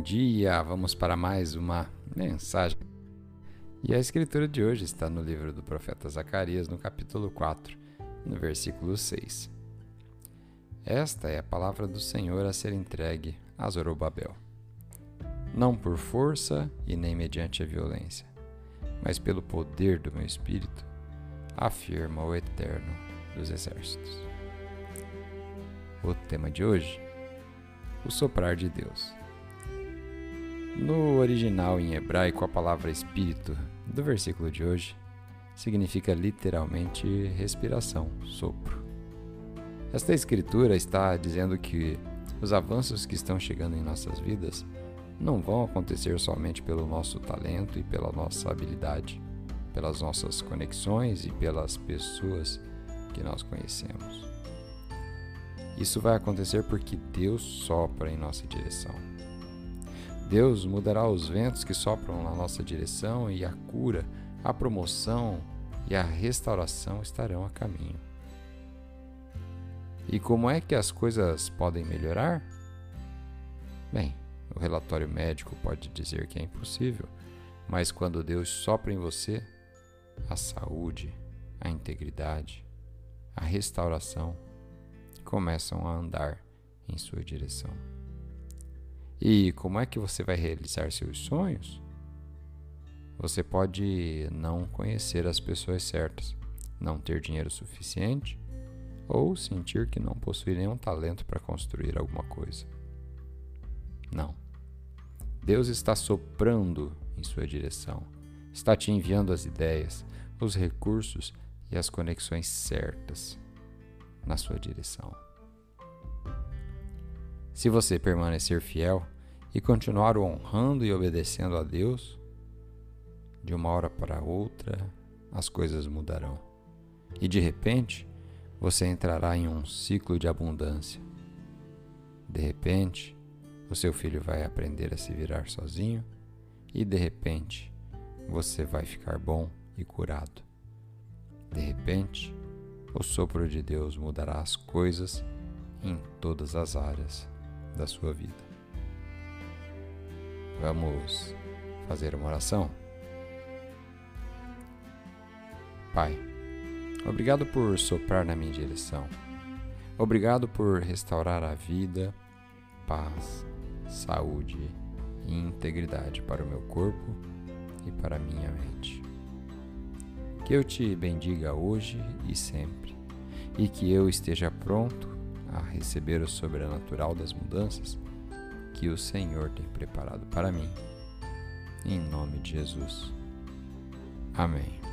dia! Vamos para mais uma mensagem. E a escritura de hoje está no livro do profeta Zacarias, no capítulo 4, no versículo 6. Esta é a palavra do Senhor a ser entregue a Zorobabel. Não por força e nem mediante a violência, mas pelo poder do meu espírito, afirma o Eterno dos Exércitos. O tema de hoje: o soprar de Deus. No original em hebraico, a palavra espírito do versículo de hoje significa literalmente respiração, sopro. Esta escritura está dizendo que os avanços que estão chegando em nossas vidas não vão acontecer somente pelo nosso talento e pela nossa habilidade, pelas nossas conexões e pelas pessoas que nós conhecemos. Isso vai acontecer porque Deus sopra em nossa direção. Deus mudará os ventos que sopram na nossa direção e a cura, a promoção e a restauração estarão a caminho. E como é que as coisas podem melhorar? Bem, o relatório médico pode dizer que é impossível, mas quando Deus sopra em você, a saúde, a integridade, a restauração começam a andar em sua direção. E como é que você vai realizar seus sonhos? Você pode não conhecer as pessoas certas, não ter dinheiro suficiente ou sentir que não possui nenhum talento para construir alguma coisa. Não. Deus está soprando em sua direção, está te enviando as ideias, os recursos e as conexões certas na sua direção. Se você permanecer fiel e continuar honrando e obedecendo a Deus, de uma hora para outra as coisas mudarão. E de repente, você entrará em um ciclo de abundância. De repente, o seu filho vai aprender a se virar sozinho e de repente, você vai ficar bom e curado. De repente, o sopro de Deus mudará as coisas em todas as áreas da sua vida. Vamos fazer uma oração? Pai, obrigado por soprar na minha direção. Obrigado por restaurar a vida, paz, saúde e integridade para o meu corpo e para a minha mente. Que eu te bendiga hoje e sempre, e que eu esteja pronto a receber o sobrenatural das mudanças que o Senhor tem preparado para mim. Em nome de Jesus. Amém.